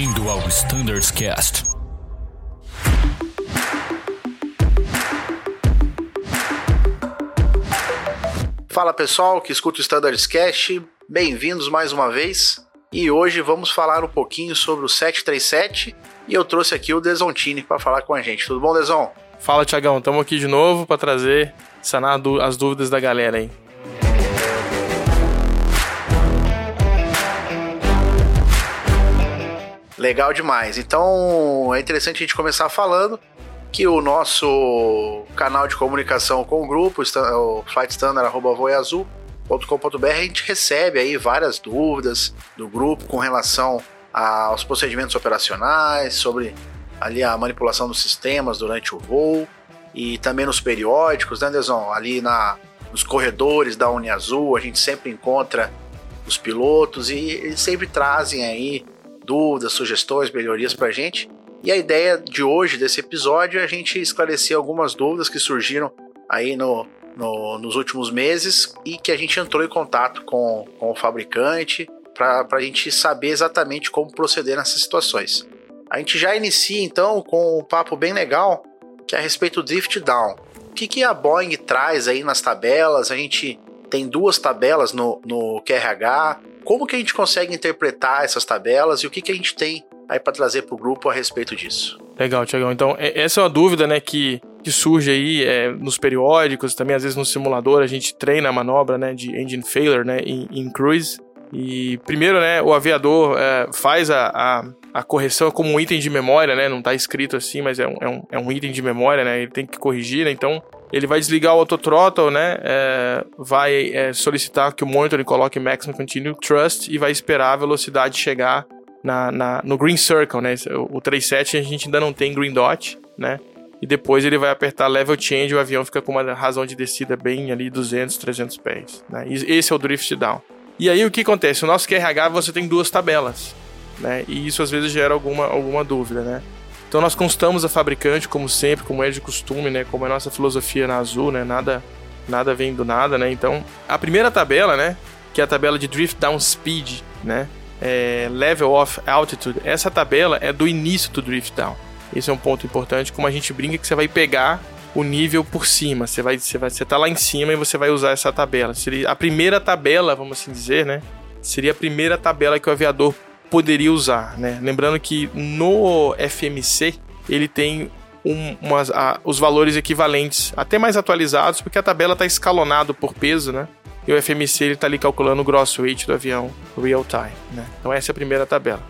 Bem-vindo ao Standards Cast. Fala pessoal que escuta o Standards Cast, bem-vindos mais uma vez. E hoje vamos falar um pouquinho sobre o 737 e eu trouxe aqui o Desontini para falar com a gente. Tudo bom, Deson? Fala, Tiagão. Estamos aqui de novo para trazer, sanar as dúvidas da galera aí. Legal demais. Então é interessante a gente começar falando que o nosso canal de comunicação com o grupo, o flightstandard.voiazul.com.br, a gente recebe aí várias dúvidas do grupo com relação aos procedimentos operacionais, sobre ali a manipulação dos sistemas durante o voo e também nos periódicos, né, Anderson? Ali na, nos corredores da Uniazul, a gente sempre encontra os pilotos e eles sempre trazem aí dúvidas, sugestões, melhorias para a gente. E a ideia de hoje, desse episódio, é a gente esclarecer algumas dúvidas que surgiram aí no, no, nos últimos meses e que a gente entrou em contato com, com o fabricante para a gente saber exatamente como proceder nessas situações. A gente já inicia então com um papo bem legal que é a respeito do drift down. O que, que a Boeing traz aí nas tabelas? A gente tem duas tabelas no, no QRH. Como que a gente consegue interpretar essas tabelas e o que, que a gente tem aí para trazer para o grupo a respeito disso? Legal, Tiagão. Então, essa é uma dúvida né, que, que surge aí é, nos periódicos, também às vezes no simulador, a gente treina a manobra né, de engine failure né, em, em cruise. E primeiro, né, o aviador é, faz a, a, a, correção como um item de memória, né? Não está escrito assim, mas é um, é, um, é um item de memória, né? Ele tem que corrigir, né? Então, ele vai desligar o autothrottle, né? É, vai é, solicitar que o monitor coloque maximum continue trust e vai esperar a velocidade chegar na, na, no green circle, né? O, o 37 a gente ainda não tem green dot, né? E depois ele vai apertar level change e o avião fica com uma razão de descida bem ali 200, 300 pés. Né? Esse é o drift down. E aí o que acontece? O nosso QRH você tem duas tabelas, né? E isso às vezes gera alguma, alguma dúvida, né? Então nós constamos a fabricante, como sempre, como é de costume, né? Como é a nossa filosofia na Azul, né? Nada, nada vem do nada, né? Então, a primeira tabela, né? Que é a tabela de Drift Down Speed, né? É, level of Altitude. Essa tabela é do início do Drift Down. Esse é um ponto importante, como a gente brinca que você vai pegar o nível por cima. Você vai, você vai, você tá lá em cima e você vai usar essa tabela. Seria a primeira tabela, vamos assim dizer, né? Seria a primeira tabela que o aviador poderia usar, né? Lembrando que no FMC ele tem um, umas, a, os valores equivalentes, até mais atualizados, porque a tabela está escalonado por peso, né? E o FMC ele está ali calculando o gross weight do avião real time, né? Então essa é a primeira tabela.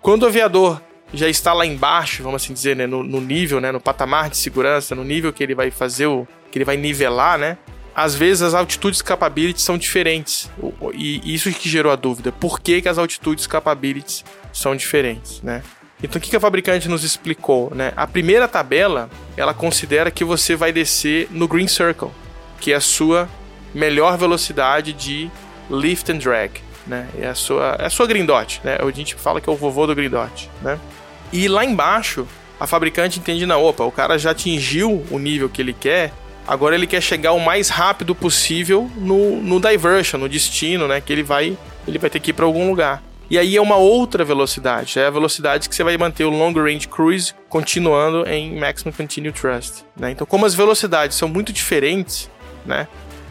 Quando o aviador já está lá embaixo, vamos assim dizer, né, no, no, nível, né, no patamar de segurança, no nível que ele vai fazer o que ele vai nivelar, né? Às vezes as altitudes capabilities são diferentes. E isso que gerou a dúvida. Por que, que as altitudes capabilities são diferentes, né? Então o que, que a fabricante nos explicou, né? A primeira tabela, ela considera que você vai descer no green circle, que é a sua melhor velocidade de lift and drag, né? É a sua, é a sua green dot, né? A gente fala que é o vovô do green dot, né? E lá embaixo, a fabricante entende, na opa, o cara já atingiu o nível que ele quer, agora ele quer chegar o mais rápido possível no, no diversion, no destino, né? Que ele vai, ele vai ter que ir para algum lugar. E aí é uma outra velocidade, é a velocidade que você vai manter o long range cruise continuando em maximum continue thrust. Né? Então, como as velocidades são muito diferentes, né?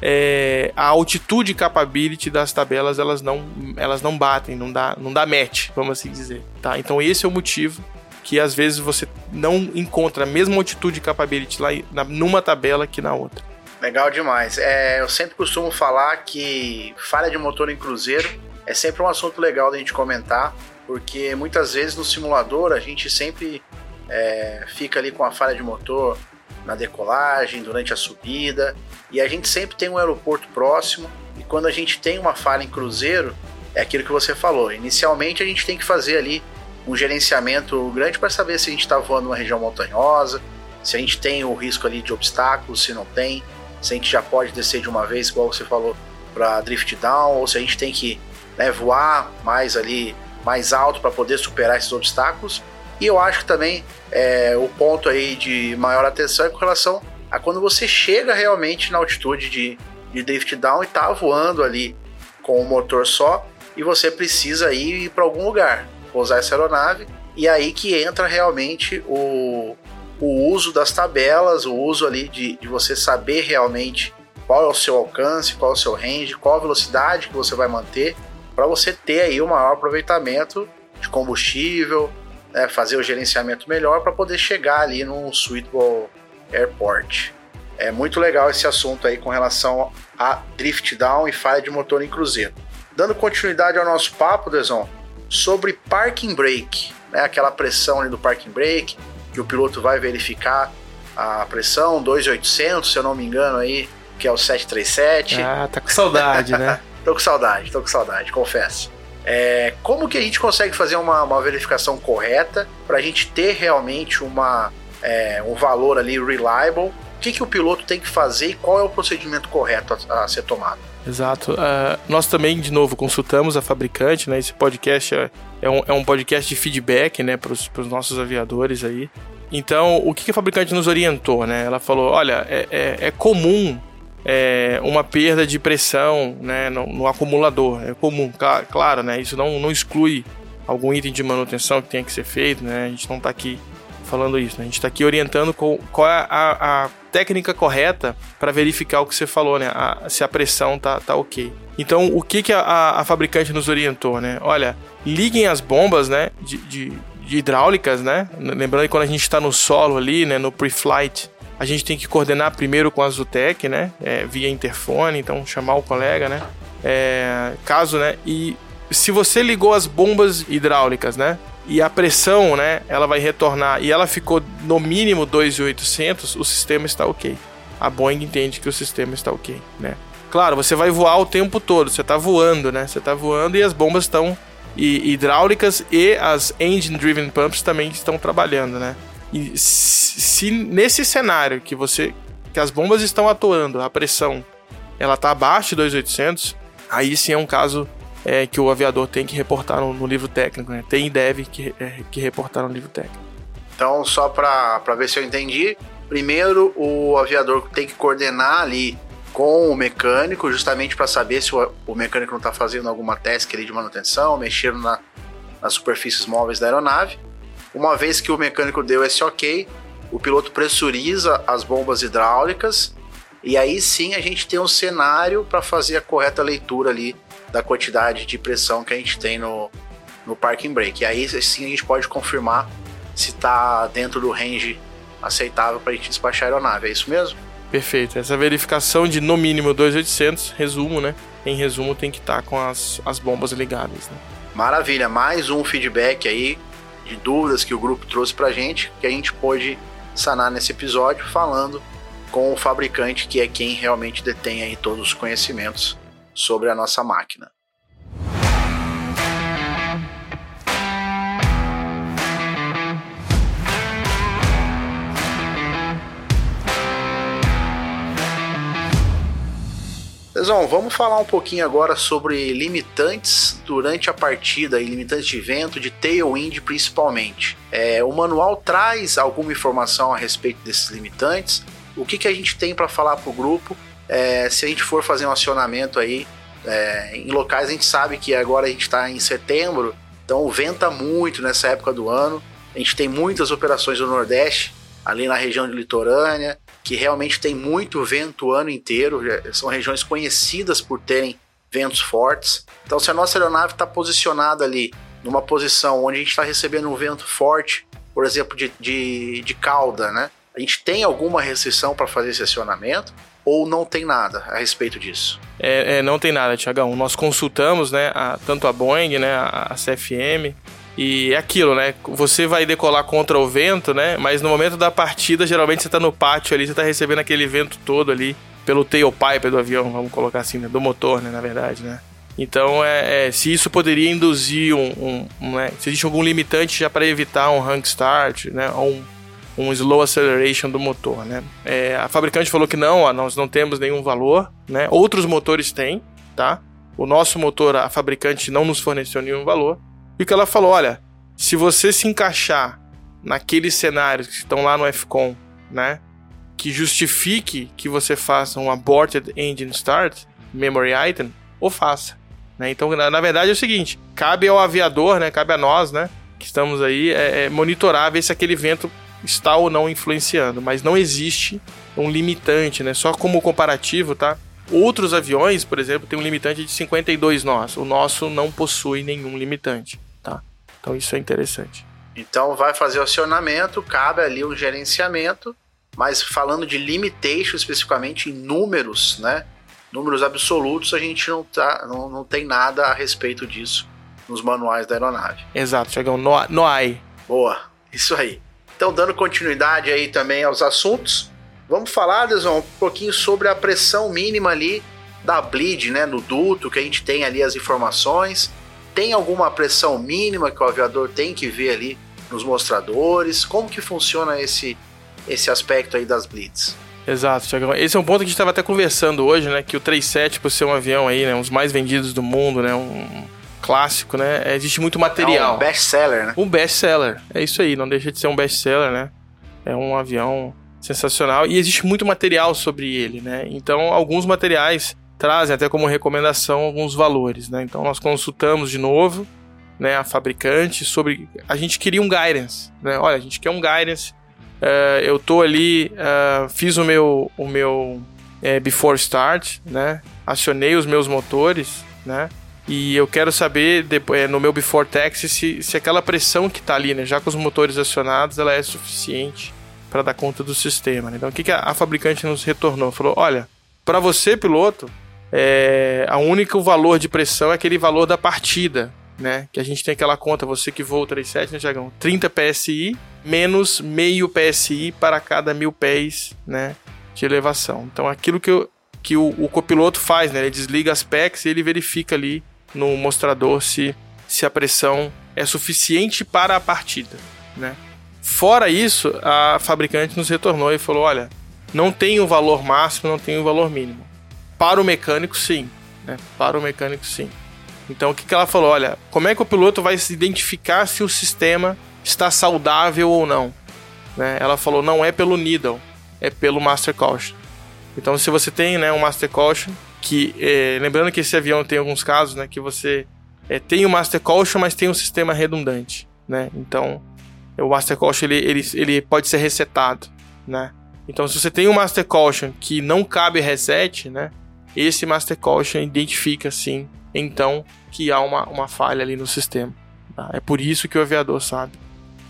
É, a altitude capability das tabelas elas não, elas não batem, não dá, não dá match, vamos assim dizer. Tá? Então esse é o motivo que às vezes você não encontra a mesma altitude e capability lá na, numa tabela que na outra. Legal demais. É, eu sempre costumo falar que falha de motor em cruzeiro é sempre um assunto legal da gente comentar, porque muitas vezes no simulador a gente sempre é, fica ali com a falha de motor na decolagem, durante a subida, e a gente sempre tem um aeroporto próximo, e quando a gente tem uma falha em cruzeiro, é aquilo que você falou. Inicialmente a gente tem que fazer ali um gerenciamento grande para saber se a gente está voando numa região montanhosa, se a gente tem o risco ali de obstáculos, se não tem, se a gente já pode descer de uma vez, igual você falou, para drift down, ou se a gente tem que né, voar mais ali, mais alto para poder superar esses obstáculos. E eu acho que também é, o ponto aí de maior atenção é com relação a quando você chega realmente na altitude de, de drift down e está voando ali com o motor só e você precisa ir para algum lugar pousar essa aeronave E aí que entra realmente o, o uso das tabelas, o uso ali de, de você saber realmente qual é o seu alcance, qual é o seu range, qual a velocidade que você vai manter, para você ter aí o maior aproveitamento de combustível, né, fazer o gerenciamento melhor para poder chegar ali num suitable airport. É muito legal esse assunto aí com relação a drift down e falha de motor em cruzeiro. Dando continuidade ao nosso papo, Deson, sobre parking brake, né, aquela pressão ali do parking brake, que o piloto vai verificar a pressão, 2.800, se eu não me engano aí, que é o 737. Ah, tá com saudade, né? tô com saudade, tô com saudade, confesso. É, como que a gente consegue fazer uma, uma verificação correta para a gente ter realmente uma, é, um valor ali reliable? O que, que o piloto tem que fazer e qual é o procedimento correto a, a ser tomado? Exato. Uh, nós também, de novo, consultamos a fabricante, né? Esse podcast é, é, um, é um podcast de feedback, né, para os nossos aviadores aí. Então, o que, que a fabricante nos orientou, né? Ela falou, olha, é, é, é comum é, uma perda de pressão né, no, no, acumulador. É comum, claro, né? Isso não, não exclui algum item de manutenção que tenha que ser feito, né? A gente não está aqui falando isso, né? A gente está aqui orientando qual, qual é a, a técnica correta para verificar o que você falou, né? A, se a pressão tá, tá ok. Então, o que, que a, a fabricante nos orientou, né? Olha, liguem as bombas, né? De, de, de hidráulicas, né? Lembrando que quando a gente está no solo ali, né? No pre-flight, a gente tem que coordenar primeiro com a Zutec, né? É, via interfone, então chamar o colega, né? É, caso, né? E se você ligou as bombas hidráulicas, né? E a pressão, né? Ela vai retornar e ela ficou no mínimo 2.800, o sistema está ok. A Boeing entende que o sistema está ok, né? Claro, você vai voar o tempo todo, você está voando, né? Você está voando e as bombas estão hidráulicas e as engine driven pumps também estão trabalhando, né? E se nesse cenário que você que as bombas estão atuando, a pressão ela está abaixo de 2.800, aí sim é um caso é, que o aviador tem que reportar no, no livro técnico, né? Tem e deve que, é, que reportar no livro técnico. Então, só para ver se eu entendi, primeiro o aviador tem que coordenar ali com o mecânico, justamente para saber se o, o mecânico não está fazendo alguma task ali de manutenção, mexendo na, nas superfícies móveis da aeronave. Uma vez que o mecânico deu esse ok, o piloto pressuriza as bombas hidráulicas e aí sim a gente tem um cenário para fazer a correta leitura ali da quantidade de pressão que a gente tem no, no parking brake. E aí sim a gente pode confirmar se está dentro do range aceitável para a gente despachar a aeronave. É isso mesmo? Perfeito. Essa verificação de no mínimo 2.800, resumo, né? Em resumo, tem que estar tá com as, as bombas ligadas. Né? Maravilha. Mais um feedback aí de dúvidas que o grupo trouxe para a gente, que a gente pôde sanar nesse episódio falando com o fabricante, que é quem realmente detém aí todos os conhecimentos sobre a nossa máquina. Lesão, vamos falar um pouquinho agora sobre limitantes durante a partida e limitantes de vento, de tailwind principalmente. É, o manual traz alguma informação a respeito desses limitantes. O que, que a gente tem para falar para o grupo? É, se a gente for fazer um acionamento aí é, em locais, a gente sabe que agora a gente está em setembro, então venta muito nessa época do ano. A gente tem muitas operações no Nordeste, ali na região de litorânea, que realmente tem muito vento o ano inteiro, são regiões conhecidas por terem ventos fortes. Então, se a nossa aeronave está posicionada ali numa posição onde a gente está recebendo um vento forte, por exemplo, de, de, de cauda, né? A gente tem alguma restrição para fazer esse acionamento ou não tem nada a respeito disso? É, é não tem nada, Tiagão. Nós consultamos, né, a, tanto a Boeing, né, a, a CFM, e é aquilo, né? Você vai decolar contra o vento, né? Mas no momento da partida, geralmente você tá no pátio ali, você tá recebendo aquele vento todo ali pelo tailpipe do avião, vamos colocar assim, né? do motor, né? Na verdade, né? Então, é, é se isso poderia induzir um, um, um né? se existe algum limitante já para evitar um rank start, né? Ou um, um slow acceleration do motor, né? É, a fabricante falou que não, ó, nós não temos nenhum valor, né? Outros motores têm, tá? O nosso motor, a fabricante não nos forneceu nenhum valor. E que ela falou: olha, se você se encaixar naqueles cenários que estão lá no FCOM, né? Que justifique que você faça um aborted engine start, memory item, ou faça. Né? Então, na, na, verdade é o seguinte: cabe ao aviador, né? Cabe a nós, né? que estamos aí é, é monitorar, ver se aquele vento está ou não influenciando, mas não existe um limitante, né? Só como comparativo, tá? Outros aviões, por exemplo, têm um limitante de 52 nós. O nosso não possui nenhum limitante, tá? Então isso é interessante. Então vai fazer o acionamento, cabe ali um gerenciamento, mas falando de limitation especificamente em números, né? Números absolutos, a gente não, tá, não, não tem nada a respeito disso nos manuais da aeronave. Exato, Chegão, no, no AI. Boa, isso aí. Então, dando continuidade aí também aos assuntos, vamos falar, Deson, um pouquinho sobre a pressão mínima ali da bleed, né, no duto, que a gente tem ali as informações. Tem alguma pressão mínima que o aviador tem que ver ali nos mostradores? Como que funciona esse, esse aspecto aí das bleeds? Exato, Tiagão. Esse é um ponto que a gente estava até conversando hoje, né? Que o 37, por ser um avião aí, né? Um dos mais vendidos do mundo, né? Um clássico, né? Existe muito material. É um best-seller, né? Um best-seller. É isso aí, não deixa de ser um best-seller, né? É um avião sensacional e existe muito material sobre ele, né? Então, alguns materiais trazem até como recomendação alguns valores, né? Então, nós consultamos de novo, né, a fabricante sobre a gente queria um guidance, né? Olha, a gente quer um guidance Uh, eu tô ali, uh, fiz o meu, o meu é, before start, né? Acionei os meus motores, né? E eu quero saber depois, é, no meu before taxi se, se aquela pressão que está ali, né, já com os motores acionados, ela é suficiente para dar conta do sistema. Né? Então, o que, que a, a, fabricante nos retornou? Falou: olha, para você, piloto, é, a único valor de pressão é aquele valor da partida, né? Que a gente tem aquela conta, você que voa o 37, né, Tiagão? 30 PSI menos meio PSI para cada mil pés, né? De elevação. Então, aquilo que, eu, que o, o copiloto faz, né? Ele desliga as PECs e ele verifica ali no mostrador se, se a pressão é suficiente para a partida, né? Fora isso, a fabricante nos retornou e falou: olha, não tem o valor máximo, não tem o valor mínimo. Para o mecânico, sim. Né? Para o mecânico, sim. Então, o que, que ela falou? Olha, como é que o piloto vai se identificar se o sistema está saudável ou não? Né? Ela falou: não é pelo needle, é pelo master caution. Então, se você tem né, um master caution, que é, lembrando que esse avião tem alguns casos, né, que você é, tem o master caution, mas tem um sistema redundante, né? Então, o master caution ele, ele, ele pode ser resetado, né? Então, se você tem um master caution que não cabe reset, né? Esse master caution identifica sim então que há uma, uma falha ali no sistema. Tá? É por isso que o aviador sabe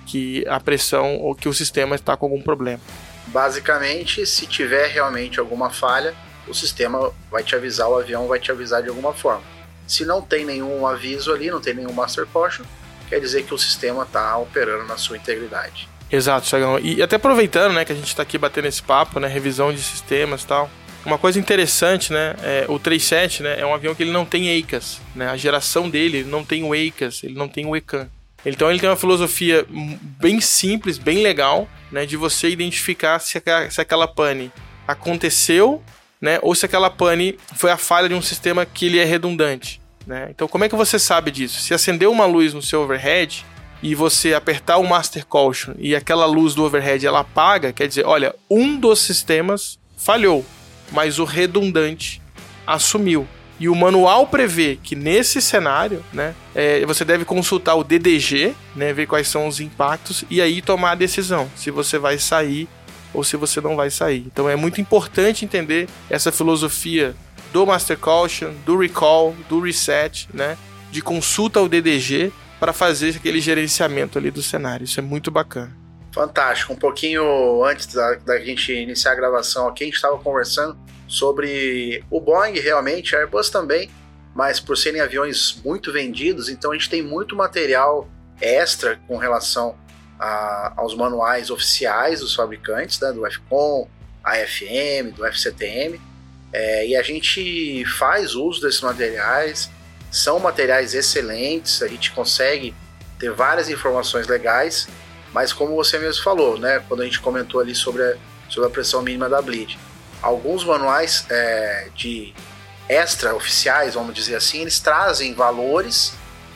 que a pressão ou que o sistema está com algum problema. Basicamente, se tiver realmente alguma falha, o sistema vai te avisar, o avião vai te avisar de alguma forma. Se não tem nenhum aviso ali, não tem nenhum master caution, quer dizer que o sistema está operando na sua integridade. Exato, Chagão. E até aproveitando, né, que a gente está aqui batendo esse papo, né, revisão de sistemas e tal. Uma coisa interessante, né? É, o 37 né, é um avião que ele não tem EICAS. Né? A geração dele não tem o EICAS, ele não tem o ECAN. Então ele tem uma filosofia bem simples, bem legal, né? De você identificar se, se aquela pane aconteceu, né? Ou se aquela pane foi a falha de um sistema que ele é redundante. Né? Então como é que você sabe disso? Se acendeu uma luz no seu overhead e você apertar o Master Caution e aquela luz do overhead ela apaga, quer dizer, olha, um dos sistemas falhou mas o redundante assumiu. E o manual prevê que nesse cenário, né, é, você deve consultar o DDG, né, ver quais são os impactos e aí tomar a decisão se você vai sair ou se você não vai sair. Então é muito importante entender essa filosofia do Master Caution, do Recall, do Reset, né, de consulta ao DDG para fazer aquele gerenciamento ali do cenário. Isso é muito bacana. Fantástico. Um pouquinho antes da, da gente iniciar a gravação aqui, a gente estava conversando sobre o Boeing, realmente, a Airbus também, mas por serem aviões muito vendidos, então a gente tem muito material extra com relação a, aos manuais oficiais dos fabricantes, né, do FCOM, AFM, do FCTM, é, e a gente faz uso desses materiais, são materiais excelentes, a gente consegue ter várias informações legais mas como você mesmo falou, né, quando a gente comentou ali sobre a, sobre a pressão mínima da bleed, alguns manuais é, de extra oficiais, vamos dizer assim, eles trazem valores,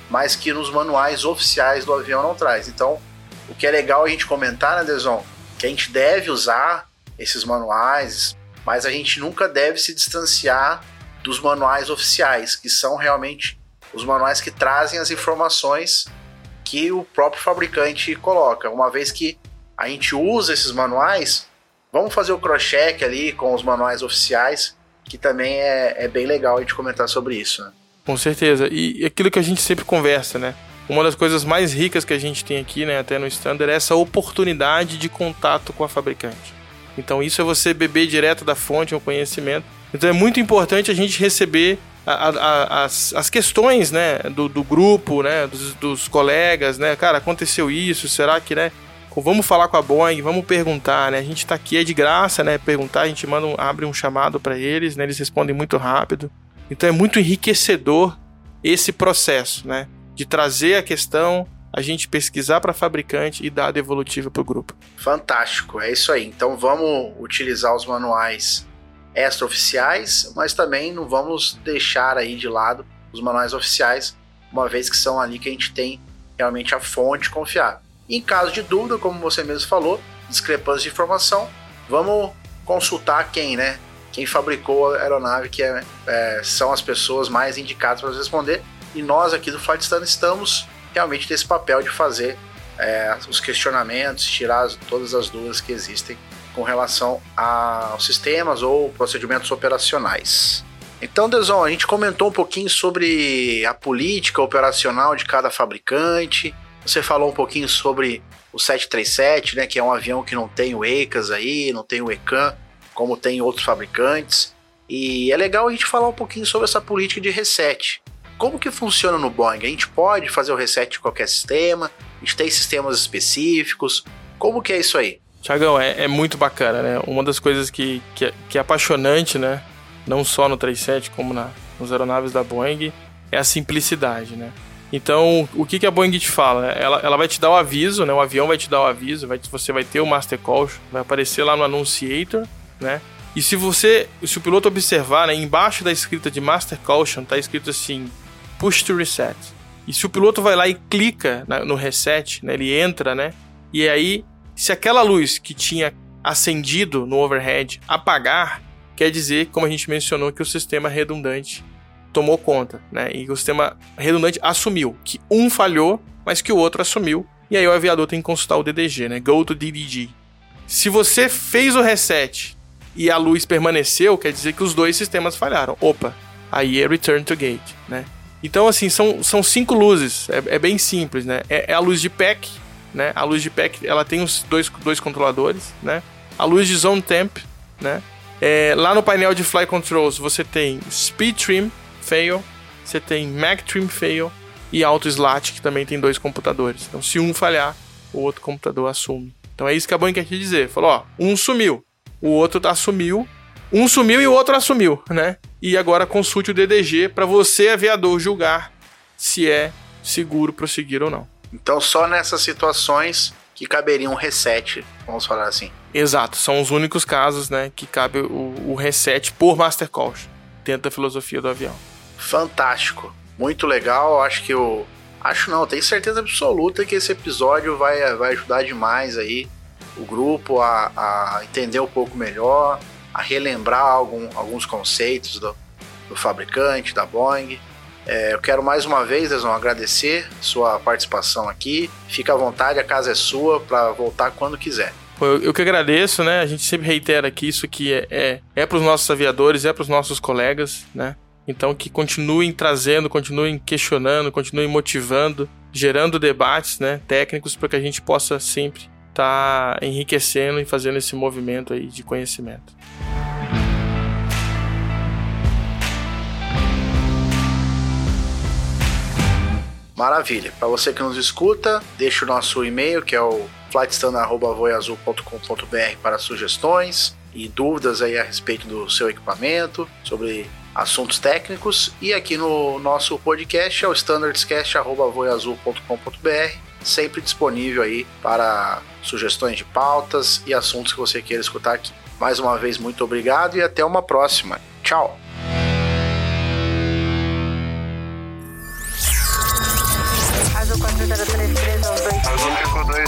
mas que nos manuais oficiais do avião não traz. Então, o que é legal a gente comentar, né, Deson, que a gente deve usar esses manuais, mas a gente nunca deve se distanciar dos manuais oficiais, que são realmente os manuais que trazem as informações que o próprio fabricante coloca. Uma vez que a gente usa esses manuais, vamos fazer o cross-check ali com os manuais oficiais, que também é, é bem legal a gente comentar sobre isso. Né? Com certeza. E aquilo que a gente sempre conversa, né? Uma das coisas mais ricas que a gente tem aqui, né, até no standard, é essa oportunidade de contato com a fabricante. Então isso é você beber direto da fonte um conhecimento. Então é muito importante a gente receber a, a, as, as questões, né, do, do grupo, né, dos, dos, colegas, né, cara, aconteceu isso, será que, né, vamos falar com a Boeing, vamos perguntar, né, a gente tá aqui é de graça, né, perguntar, a gente manda um, abre um chamado para eles, né, eles respondem muito rápido. Então é muito enriquecedor esse processo, né, de trazer a questão, a gente pesquisar para fabricante e dar a devolutiva para o grupo. Fantástico, é isso aí. Então vamos utilizar os manuais extraoficiais, mas também não vamos deixar aí de lado os manuais oficiais, uma vez que são ali que a gente tem realmente a fonte confiável. Em caso de dúvida, como você mesmo falou, discrepância de informação, vamos consultar quem, né? Quem fabricou a aeronave, que é, é, são as pessoas mais indicadas para responder. E nós aqui do Flight Stand estamos realmente nesse papel de fazer é, os questionamentos, tirar todas as dúvidas que existem com relação aos sistemas ou procedimentos operacionais. Então, Deson, a gente comentou um pouquinho sobre a política operacional de cada fabricante. Você falou um pouquinho sobre o 737, né, que é um avião que não tem o ECAS aí, não tem o ECAN, como tem outros fabricantes. E é legal a gente falar um pouquinho sobre essa política de reset. Como que funciona no Boeing? A gente pode fazer o reset de qualquer sistema? A gente tem sistemas específicos? Como que é isso aí? Tiagão, é, é, muito bacana, né? Uma das coisas que, que, é, que é apaixonante, né? Não só no 37, como na, nas aeronaves da Boeing, é a simplicidade, né? Então, o que, que a Boeing te fala? Ela, ela vai te dar o aviso, né? O avião vai te dar o aviso, vai, você vai ter o Master Call, vai aparecer lá no Annunciator, né? E se você, se o piloto observar, né, embaixo da escrita de Master Caution tá escrito assim, Push to Reset. E se o piloto vai lá e clica no reset, né, ele entra, né? E aí se aquela luz que tinha acendido no overhead apagar, quer dizer, como a gente mencionou, que o sistema redundante tomou conta, né? E o sistema redundante assumiu que um falhou, mas que o outro assumiu. E aí o aviador tem que consultar o DDG, né? Go to DDG. Se você fez o reset e a luz permaneceu, quer dizer que os dois sistemas falharam. Opa, aí é return to gate, né? Então, assim, são, são cinco luzes. É, é bem simples, né? É, é a luz de PEC, né? A luz de pack, ela tem os dois, dois controladores, né? A luz de zone temp, né? É, lá no painel de fly controls você tem speed trim fail, você tem mag trim fail e auto slat que também tem dois computadores. Então se um falhar, o outro computador assume. Então é isso que a Boeing dizer. Falou, ó, um sumiu, o outro assumiu, um sumiu e o outro assumiu, né? E agora consulte o DDG para você aviador julgar se é seguro prosseguir ou não. Então, só nessas situações que caberia um reset, vamos falar assim. Exato, são os únicos casos, né, que cabe o, o reset por Master Call, dentro da filosofia do avião. Fantástico, muito legal. Acho que eu acho não, tenho certeza absoluta que esse episódio vai, vai ajudar demais aí o grupo a, a entender um pouco melhor, a relembrar algum, alguns conceitos do, do fabricante, da Boeing. É, eu quero mais uma vez, Desão, agradecer sua participação aqui. Fica à vontade, a casa é sua para voltar quando quiser. Eu, eu, que agradeço, né? A gente sempre reitera que isso aqui é, é, é para os nossos aviadores, é para os nossos colegas, né? Então que continuem trazendo, continuem questionando, continuem motivando, gerando debates, né, técnicos para que a gente possa sempre estar tá enriquecendo e fazendo esse movimento aí de conhecimento. Maravilha. Para você que nos escuta, deixa o nosso e-mail, que é o flightstandard.voiazul.com.br para sugestões e dúvidas aí a respeito do seu equipamento, sobre assuntos técnicos. E aqui no nosso podcast é o standardscast.voiazul.com.br, sempre disponível aí para sugestões de pautas e assuntos que você queira escutar aqui. Mais uma vez, muito obrigado e até uma próxima. Tchau!